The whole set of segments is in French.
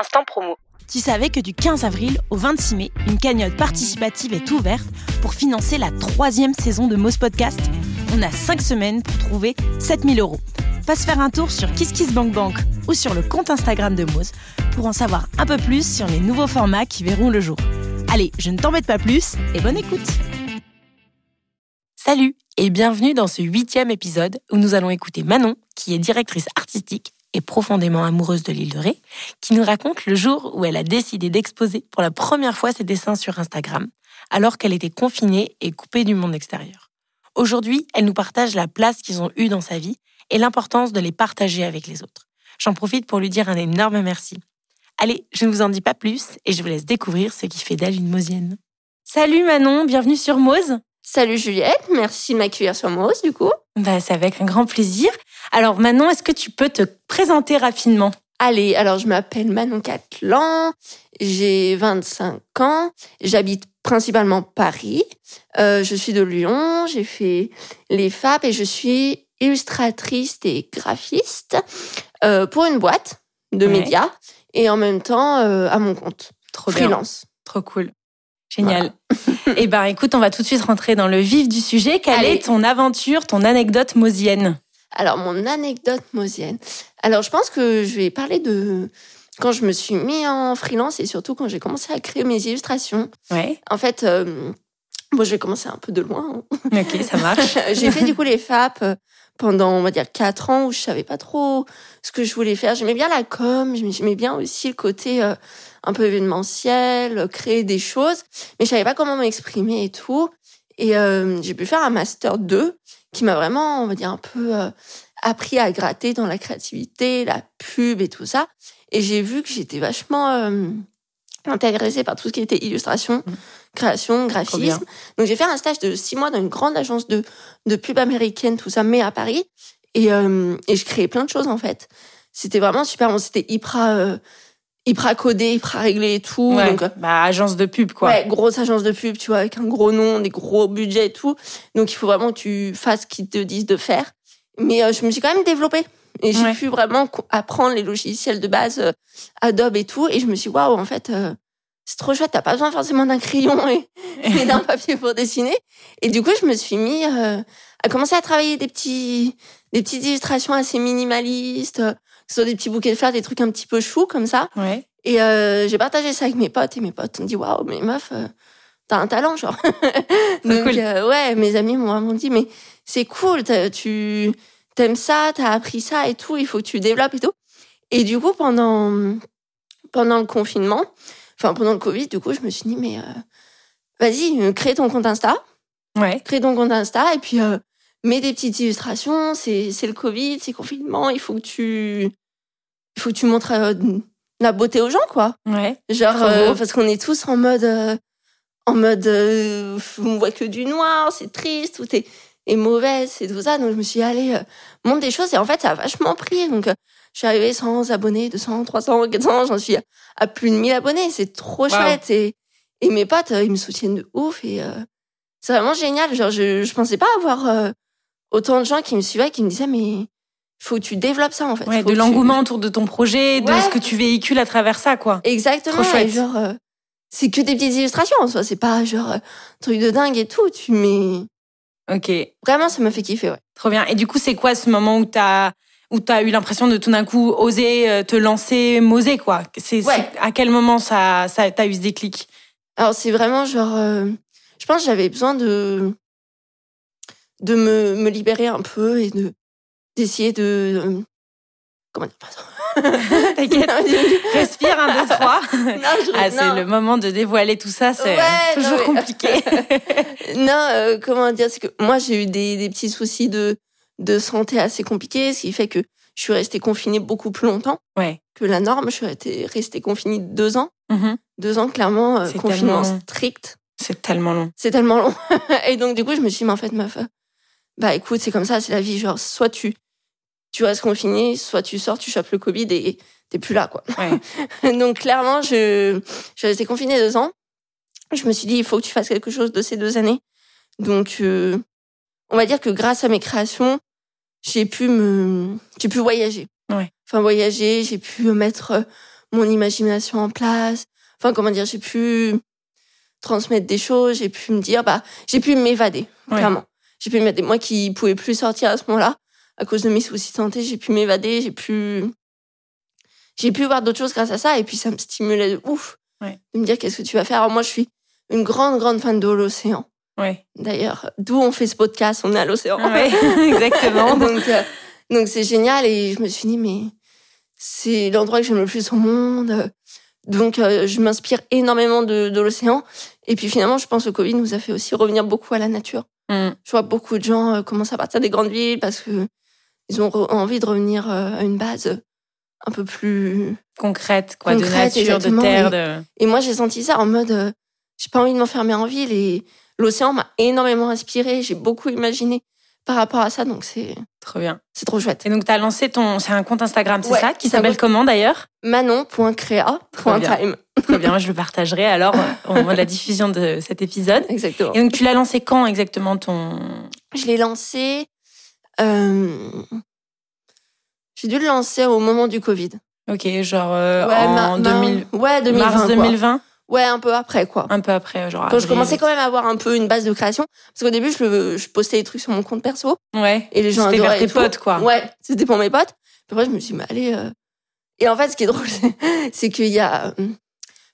instant promo. Tu savais que du 15 avril au 26 mai, une cagnotte participative est ouverte pour financer la troisième saison de Moz Podcast? On a 5 semaines pour trouver 7000 euros. Passe faire un tour sur KissKissBankBank ou sur le compte Instagram de Moz pour en savoir un peu plus sur les nouveaux formats qui verront le jour. Allez, je ne t'embête pas plus et bonne écoute Salut et bienvenue dans ce huitième épisode où nous allons écouter Manon, qui est directrice artistique et profondément amoureuse de l'île de Ré, qui nous raconte le jour où elle a décidé d'exposer pour la première fois ses dessins sur Instagram, alors qu'elle était confinée et coupée du monde extérieur. Aujourd'hui, elle nous partage la place qu'ils ont eue dans sa vie et l'importance de les partager avec les autres. J'en profite pour lui dire un énorme merci. Allez, je ne vous en dis pas plus et je vous laisse découvrir ce qui fait d'elle une Mosienne. Salut Manon, bienvenue sur Mose. Salut Juliette, merci de m'accueillir sur Mose du coup. Bah, c'est avec un grand plaisir. Alors Manon, est-ce que tu peux te présenter rapidement? Allez, alors je m'appelle Manon Catlan, j'ai 25 ans, j'habite principalement Paris, euh, je suis de Lyon, j'ai fait les FAP et je suis illustratrice et graphiste euh, pour une boîte de Ouais. médias et en même temps euh, à mon compte, Trop bien. freelance. Trop cool. Génial. Eh ben, écoute, on va tout de suite rentrer dans le vif du sujet. Quelle Allez. est ton aventure, ton anecdote mosienne Alors, mon anecdote mosienne. Alors, je pense que je vais parler de quand je me suis mis en freelance et surtout quand j'ai commencé à créer mes illustrations. Ouais. En fait, euh, bon, je vais commencer un peu de loin. hein. Ok, ça marche. j'ai fait du coup les FAP euh, pendant, on va dire, quatre ans où je savais pas trop ce que je voulais faire. J'aimais bien la com, j'aimais bien aussi le côté euh, un peu événementiel, euh, créer des choses, mais je savais pas comment m'exprimer et tout. Et euh, j'ai pu faire un master 2 qui m'a vraiment, on va dire, un peu euh, appris à gratter dans la créativité, la pub et tout ça. Et j'ai vu que j'étais vachement euh, intéressée par tout ce qui était illustration, création, bien. graphisme. Donc j'ai fait un stage de six mois dans une grande agence de, de pub américaine, tout ça, mais à Paris. Et, euh, et je créais plein de choses en fait. C'était vraiment super. Bon, c'était hyper, euh, hyper codé, hyper réglé et tout. Ouais. Donc, euh, Bah, agence de pub, quoi. Ouais, grosse agence de pub, tu vois, avec un gros nom, des gros budgets et tout. Donc, il faut vraiment que tu fasses ce qu'ils te disent de faire. Mais euh, je me suis quand même développée. Et j'ai Ouais. pu vraiment apprendre les logiciels de base, euh, Adobe et tout. Et je me suis dit, waouh, en fait, euh, c'est trop chouette. T'as pas besoin forcément d'un crayon et, et d'un papier pour dessiner. Et du coup, je me suis mis euh, à commencer à travailler des petits, des petites illustrations assez minimalistes, euh, que ce soit des petits bouquets de fleurs, des trucs un petit peu choux comme ça. Ouais. Et euh, j'ai partagé ça avec mes potes et mes potes ont dit waouh mais meuf euh, t'as un talent genre. Donc cool. ouais mes amis m'ont m'ont dit mais c'est cool tu t'aimes ça t'as appris ça et tout il faut que tu développes et tout. Et du coup pendant pendant le confinement enfin pendant le Covid du coup je me suis dit mais euh, vas-y euh, crée ton compte Insta Ouais. crée ton compte Insta et puis euh, mets des petites illustrations. C'est le Covid, c'est confinement. Il faut que tu il faut que tu montres la beauté aux gens quoi. Ouais. Genre euh, parce qu'on est tous en mode euh, en mode euh, on voit que du noir, c'est triste, tout est est mauvais, c'est tout ça. Donc je me suis dit, allez montre des choses et en fait ça a vachement pris. Donc je suis arrivée 100 abonnés, 200, 300, 400, j'en suis à plus de 1000 abonnés. C'est trop Wow. chouette et et mes potes euh, ils me soutiennent de ouf et euh, c'est vraiment génial. Genre je je pensais pas avoir euh, autant de gens qui me suivaient qui me disaient mais faut que tu développes ça en fait. Ouais, Faut de tu- l'engouement autour de ton projet, de Ouais. ce que tu véhicules à travers ça, quoi. Exactement. Trop chouette. et genre, euh, c'est que des petites illustrations en soi. C'est pas genre truc de dingue et tout. Tu mets Ok. vraiment, ça me fait kiffer. Ouais. Trop bien. Et du coup, c'est quoi ce moment où t'as où t'as eu l'impression de tout d'un coup oser euh, te lancer, moser quoi C'est Ouais. à quel moment ça ça t'as eu ce déclic? Alors c'est vraiment genre, euh, je pense que j'avais besoin de de me, me libérer un peu et de d'essayer de euh, comment dire pardon. T'inquiète. Respire un, deux, trois. non, je, Ah, c'est le moment de dévoiler tout ça, c'est Ouais, toujours non, compliqué. non, euh, comment dire, c'est que moi j'ai eu des, des petits soucis de de santé assez compliqués, ce qui fait que je suis restée confinée beaucoup plus longtemps ouais. que la norme. Je suis restée, confinée deux ans. Mhm. Deux ans, clairement, euh, C'est confinement tellement strict. C'est tellement long. C'est tellement long. et donc, du coup, je me suis dit, mais en fait, meuf, euh, bah écoute, c'est comme ça, c'est la vie. Genre, soit tu, tu restes confiné, soit tu sors, tu chopes le Covid et t'es plus là, quoi. Ouais. donc, clairement, je, je suis restée confinée deux ans. Je me suis dit, il faut que tu fasses quelque chose de ces deux années. Donc, euh, on va dire que grâce à mes créations, j'ai pu me, j'ai pu voyager. Ouais. Enfin, voyager, j'ai pu mettre euh, mon imagination en place. Enfin, comment dire, j'ai pu transmettre des choses, j'ai pu me dire, bah, j'ai pu m'évader, vraiment. J'ai pu m'évader. Moi qui pouvais plus sortir à ce moment-là, à cause de mes soucis de santé, j'ai pu m'évader, j'ai pu, j'ai pu voir d'autres choses grâce à ça, et puis ça me stimulait de ouf. De me dire, qu'est-ce que tu vas faire? Alors moi, je suis une grande, grande fan de l'océan. Ouais. D'ailleurs, d'où on fait ce podcast, on est à l'océan. Ouais, exactement. donc, euh, donc c'est génial, et je me suis dit, mais c'est l'endroit que j'aime le plus au monde. Donc, euh, je m'inspire énormément de, de l'océan. Et puis finalement, je pense que le Covid nous a fait aussi revenir beaucoup à la nature. Mm. Je vois beaucoup de gens euh, commencer à partir des grandes villes parce que ils ont envie de revenir euh, à une base un peu plus concrète, quoi, de nature, de terre. De... Et moi, j'ai senti ça en mode, j'ai pas envie de m'enfermer en ville. Et l'océan m'a énormément inspiré. J'ai beaucoup imaginé par rapport à ça. Donc c'est trop bien. C'est trop chouette. Et donc tu as lancé ton c'est un compte Instagram, c'est ça qui s'appelle comment d'ailleurs? Manon.créa.time. Très bien, je le partagerai alors au moment de la diffusion de cet épisode. Exactement. Et donc tu l'as lancé quand exactement ton Je l'ai lancé euh... j'ai dû le lancer au moment du Covid. OK, genre euh, en 2000... ouais, 2020, mars 2020. Ouais, un peu après, quoi. Un peu après, genre. Quand je commençais quand même à avoir un peu une base de création, parce qu'au début, je, je postais des trucs sur mon compte perso. Ouais. Et les gens C'était vers tes potes, quoi. Ouais, c'était pour mes potes. Puis après, je me suis dit, mais allez. Euh... Et en fait, ce qui est drôle, c'est qu'il y a euh,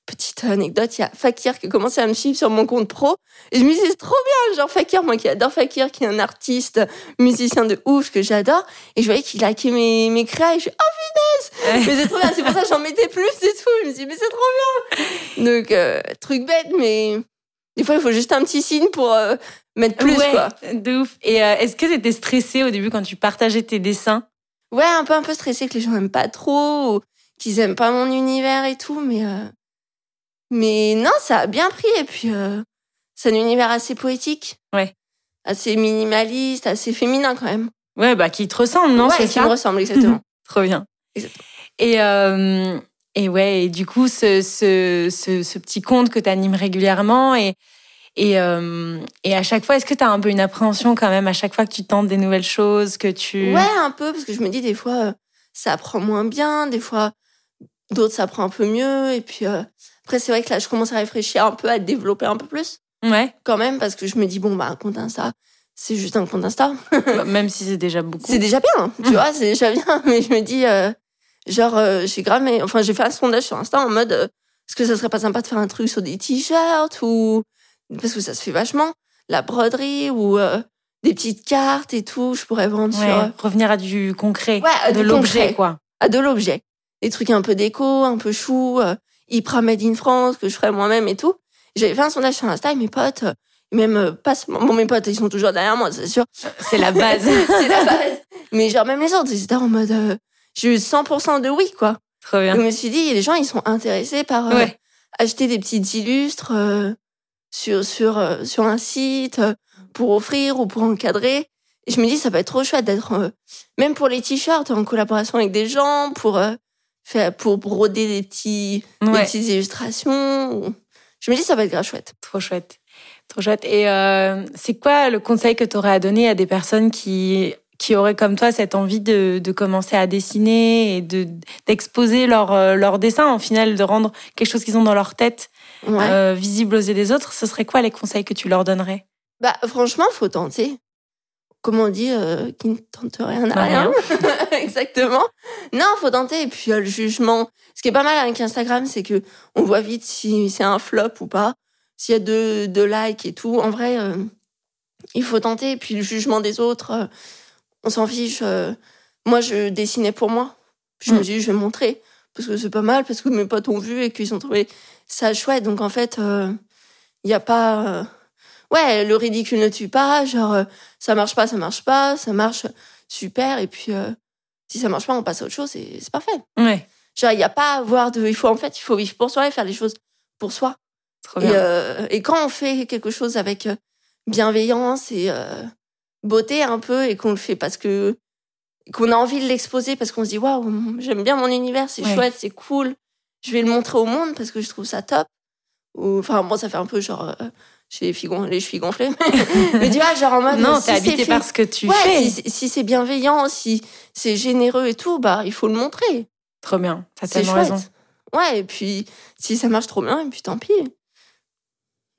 petite anecdote, il y a Fakir qui a commencé à me suivre sur mon compte pro. Et je me dit, c'est trop bien, genre Fakir, moi qui adore Fakir, qui est un artiste, musicien de ouf, que j'adore. Et je voyais qu'il likait mes, mes créas et je suis, oh finesse! mais c'est trop bien, c'est pour ça que j'en mettais plus et tout. Je me dit, mais c'est trop bien! Donc, euh, truc bête, mais des fois, il faut juste un petit signe pour euh, mettre plus, ouais, quoi. De ouf. Et euh, est-ce que t'étais stressée au début quand tu partageais tes dessins? Ouais, un peu, un peu stressée que les gens n'aiment pas trop, ou qu'ils aiment pas mon univers et tout, mais mais non, ça a bien pris. Et puis, euh, c'est un univers assez poétique. Ouais. Assez minimaliste, assez féminin quand même. Ouais, bah qui te ressemble, non Ouais, c'est qui ça me ressemble, exactement. Trop bien. Exactement. Et, euh, et ouais, et du coup, ce, ce, ce, ce petit conte que tu animes régulièrement et, et, euh, et à chaque fois, est-ce que tu as un peu une appréhension quand même à chaque fois que tu tentes des nouvelles choses, que tu... Ouais, un peu, parce que je me dis des fois, euh, ça apprend moins bien, des fois, d'autres, ça apprend un peu mieux. Et puis, euh, après, c'est vrai que là, je commence à réfléchir un peu, à développer un peu plus. Ouais. Quand même, parce que je me dis, bon, bah, un compte Insta, c'est juste un compte Insta. Bah, même si c'est déjà beaucoup. C'est déjà bien, tu vois, c'est déjà bien. Mais je me dis, euh, genre, euh, j'ai gramé, enfin, j'ai fait un sondage sur Insta en mode, euh, est-ce que ça serait pas sympa de faire un truc sur des t-shirts ou, parce que ça se fait vachement, la broderie ou euh, des petites cartes et tout, je pourrais vendre ouais, sur. euh, Revenir à du concret. Ouais, à de l'objet, quoi. à de l'objet. Des trucs un peu déco, un peu chou, hyper made in France, que je ferais moi-même et tout. J'avais fait un sondage sur Insta et mes potes, euh, même euh, pas bon, mes potes, ils sont toujours derrière moi, c'est sûr. C'est la base. c'est la base. Mais genre, même les autres, ils étaient en mode, euh, j'ai eu 100% de oui, quoi. Trop bien. Donc, je me suis dit, les gens, ils sont intéressés par euh, Ouais. acheter des petites illustres euh, sur, sur, sur un site pour offrir ou pour encadrer. Et je me dis, ça peut être trop chouette d'être, même pour les t-shirts, en collaboration avec des gens, pour, pour broder des, petits, des petites illustrations. Je me dis, ça va être grave chouette. Trop chouette. Trop chouette. Et euh, c'est quoi le conseil que tu aurais à donner à des personnes qui, qui auraient comme toi cette envie de, de commencer à dessiner et de d'exposer leur, euh, leur dessin, en final, de rendre quelque chose qu'ils ont dans leur tête Ouais. euh, visible aux yeux des autres? Ce serait quoi les conseils que tu leur donnerais? Bah, franchement, faut tenter. Comme on dit, euh, qui ne tente rien N'a rien. Exactement. Non, faut tenter. Et puis, euh, le jugement. Ce qui est pas mal avec Instagram, c'est que on voit vite si c'est un flop ou pas. S'il y a deux, deux likes et tout. En vrai, euh, il faut tenter. Et puis, le jugement des autres, euh, on s'en fiche. euh. moi, je dessinais pour moi. Je me Mm. suis dit, je vais montrer. Parce que c'est pas mal, parce que mes potes ont vu et qu'ils ont trouvé ça chouette. Donc, en fait, il n'y a pas... ouais, le ridicule ne tue pas, genre euh, ça marche pas, ça marche pas, ça marche super, et puis euh, si ça marche pas, on passe à autre chose et c'est parfait. Ouais, Genre il y a pas à avoir de, il faut en fait, il faut vivre pour soi et faire les choses pour soi. trop Et, bien. euh, et quand on fait quelque chose avec bienveillance et beauté un peu et qu'on le fait parce que qu'on a envie de l'exposer parce qu'on se dit waouh, j'aime bien mon univers, c'est Ouais. chouette, c'est cool, je vais le montrer au monde parce que je trouve ça top. Ou enfin moi ça fait un peu genre euh, j'ai les chevilles gonflées. Mais tu vois genre en mode non, si t'es c'est habité fait- par ce que tu ouais, fais. si, c'est- si c'est bienveillant, si c'est généreux et tout, bah il faut le montrer. Trop bien. T'as tellement chouette. raison. Ouais, et puis si ça marche trop bien, et puis tant pis.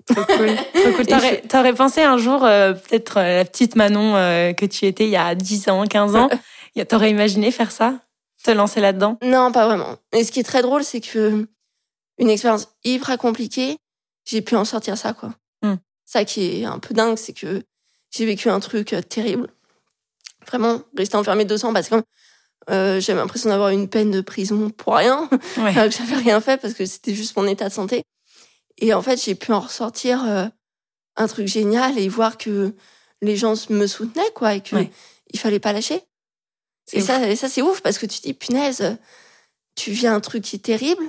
Trop cool. Trop cool. T'aurais, t'aurais pensé un jour, euh, peut-être euh, la petite Manon euh, que tu étais il y a 10 ans, 15 ans, t'aurais imaginé faire ça? Te lancer là-dedans? Non, pas vraiment. Et ce qui est très drôle, c'est que une expérience hyper compliquée, j'ai pu en sortir ça, quoi. Ça qui est un peu dingue, c'est que j'ai vécu un truc terrible. Vraiment, rester enfermé 200 parce que euh, j'avais l'impression d'avoir une peine de prison pour rien, Ouais. que j'avais rien fait parce que c'était juste mon état de santé. Et en fait, j'ai pu en ressortir euh, un truc génial et voir que les gens me soutenaient, quoi, et que Ouais. il fallait pas lâcher. C'est Et ouf. ça, et ça c'est ouf parce que tu te dis, punaise, tu vis un truc qui est terrible,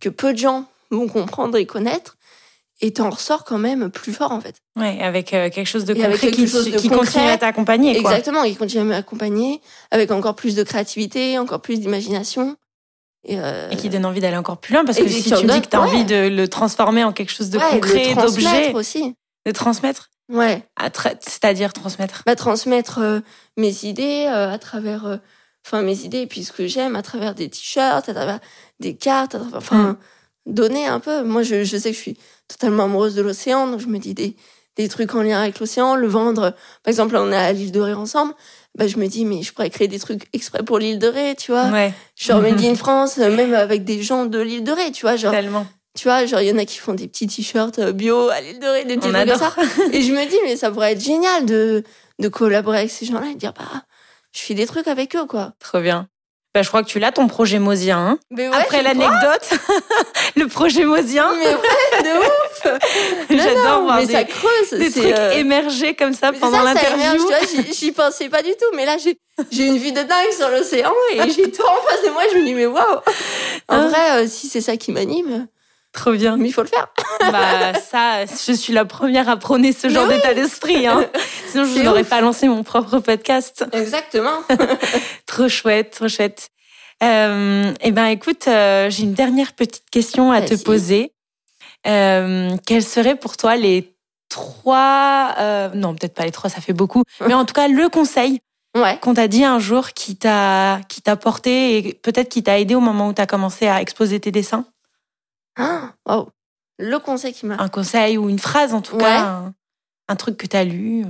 que peu de gens vont comprendre et connaître, et t'en ressors quand même plus fort, en fait. Ouais, avec euh, quelque chose de concret quelque qui, chose de qui concret. continue à t'accompagner. Exactement, il continue à m'accompagner avec encore plus de créativité, encore plus d'imagination. Et, euh, Et qui donne envie d'aller encore plus loin parce que qui si tu me dis que tu as ouais. envie de le transformer en quelque chose de ouais, concret, d'objet, transmettre aussi. de transmettre, Ouais, tra- c'est-à-dire transmettre. bah, transmettre euh, mes idées à travers, enfin mes idées et puis ce que j'aime à travers des t-shirts, à travers des cartes, enfin Mm. donner un peu. Moi, je, je sais que je suis totalement amoureuse de l'océan, donc je me dis des des trucs en lien avec l'océan, le vendre. Par exemple, là, on est à l'île de Ré ensemble. Bah, je me dis, mais je pourrais créer des trucs exprès pour l'île de Ré, tu vois. Ouais, Genre. Made in France, euh, même avec des gens de l'île de Ré, tu vois. Genre, tellement. tu vois, genre, il y en a qui font des petits t-shirts euh, bio à l'île de Ré, des petits trucs comme ça. Et je me dis, mais ça pourrait être génial de, de collaborer avec ces gens-là et de dire, bah, je fais des trucs avec eux, quoi. Trop bien. Bah, je crois que tu l'as, ton projet Mosien. hein. Ouais, Après l'anecdote, le projet Mosien, Mais ouais, de ouf! j'adore voir mais des, ça creuse. des trucs euh, émerger comme ça mais pendant l'interview. j'y- pensais pas du tout. Mais là, j'ai, j'ai une vue de dingue sur l'océan et j'ai tout en face de moi. Je me dis, mais waouh! En Hein vrai, euh, si c'est ça qui m'anime, Trop bien. mais il faut le faire. Bah ça, je suis la première à prôner ce genre oui. d'état d'esprit. Hein. Sinon, je n'aurais pas lancé mon propre podcast. Exactement. Trop chouette, trop chouette. Euh, eh ben, écoute, euh, j'ai une dernière petite question à te poser. Euh, quels seraient pour toi les trois, euh, non peut-être pas les trois, ça fait beaucoup, mais en tout cas le conseil Ouais. qu'on t'a dit un jour qui t'a qui t'a porté et peut-être qui t'a aidé au moment où tu as commencé à exposer tes dessins? Waouh. Le conseil qui m'a. Un conseil ou une phrase en tout Ouais. cas, un, un truc que tu as lu.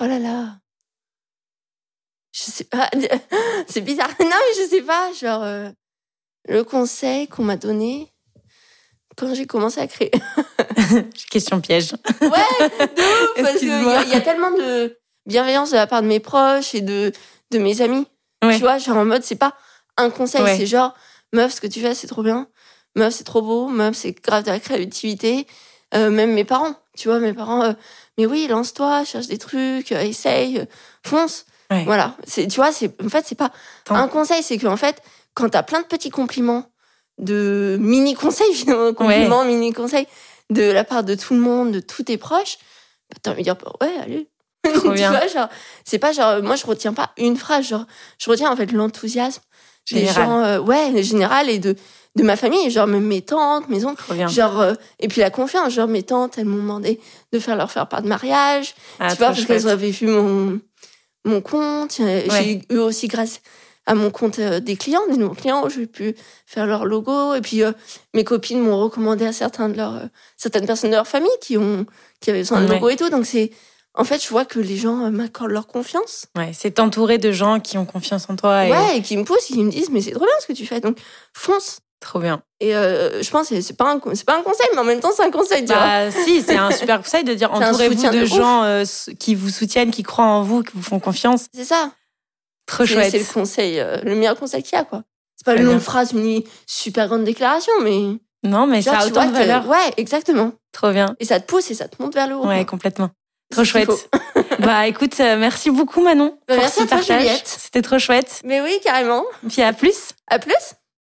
Oh là là. Je sais pas. C'est bizarre. Non, mais je sais pas. Genre, euh, le conseil qu'on m'a donné quand j'ai commencé à créer. Question piège. Ouais, de ouf, parce qu'il y, y a tellement de bienveillance de la part de mes proches et de, de mes amis. Ouais. Tu vois, genre en mode, c'est pas un conseil, Ouais. c'est genre, meuf, ce que tu fais, c'est trop bien. Meuf, c'est trop beau. Meuf, c'est grave de la créativité. Euh, même mes parents, tu vois, mes parents, euh, mais oui, lance-toi, cherche des trucs, euh, essaye, euh, fonce. Ouais. Voilà. C'est, tu vois, c'est, en fait, c'est pas un conseil, c'est qu'en fait, quand t'as plein de petits compliments, de mini conseils, finalement, compliments, mini conseils, de la part de tout le monde, de tous tes proches, bah, t'as envie de dire, bah, ouais, allez. Tu vois, genre, c'est pas genre, moi, je retiens pas une phrase, genre, je retiens en fait l'enthousiasme Général. gens, euh, ouais, général et de, de ma famille, genre, même mes tantes, mes oncles, genre, euh, et puis la confiance, genre, mes tantes, elles m'ont demandé de faire leur faire part de mariage, Ah, tu vois, parce qu'elles avaient vu mon, mon compte. Euh, J'ai eu aussi, grâce à mon compte, euh, des clients, des nouveaux clients, où j'ai pu faire leur logo. Et puis, euh, mes copines m'ont recommandé à certains de leurs, certaines personnes de leur famille qui ont, qui avaient besoin de Ouais. logo et tout. Donc, c'est, en fait, je vois que les gens euh, m'accordent leur confiance. Ouais, c'est entouré de gens qui ont confiance en toi. Et... Ouais, et qui me poussent, et qui me disent, mais c'est trop bien ce que tu fais. Donc, fonce. Trop bien. Et euh, je pense que c'est pas un c'est pas un conseil, mais en même temps c'est un conseil. Tu vois. Bah, si, c'est un super conseil de dire entourez-vous de, gens euh, qui vous soutiennent, qui croient en vous, qui vous font confiance. C'est ça. Trop chouette. c'est le conseil, euh, le meilleur conseil qu'il y a quoi. C'est pas une longue phrase, une super grande déclaration, mais Non, mais Genre, ça a autant de valeur. Ouais, exactement. Trop bien. Et ça te pousse et ça te monte vers le haut. Ouais, quoi. complètement. Trop chouette. bah, écoute, euh, merci beaucoup, Manon. Bah, pour merci ce à toi, partage. Juliette. C'était trop chouette. Mais oui, carrément. Puis à plus. À plus.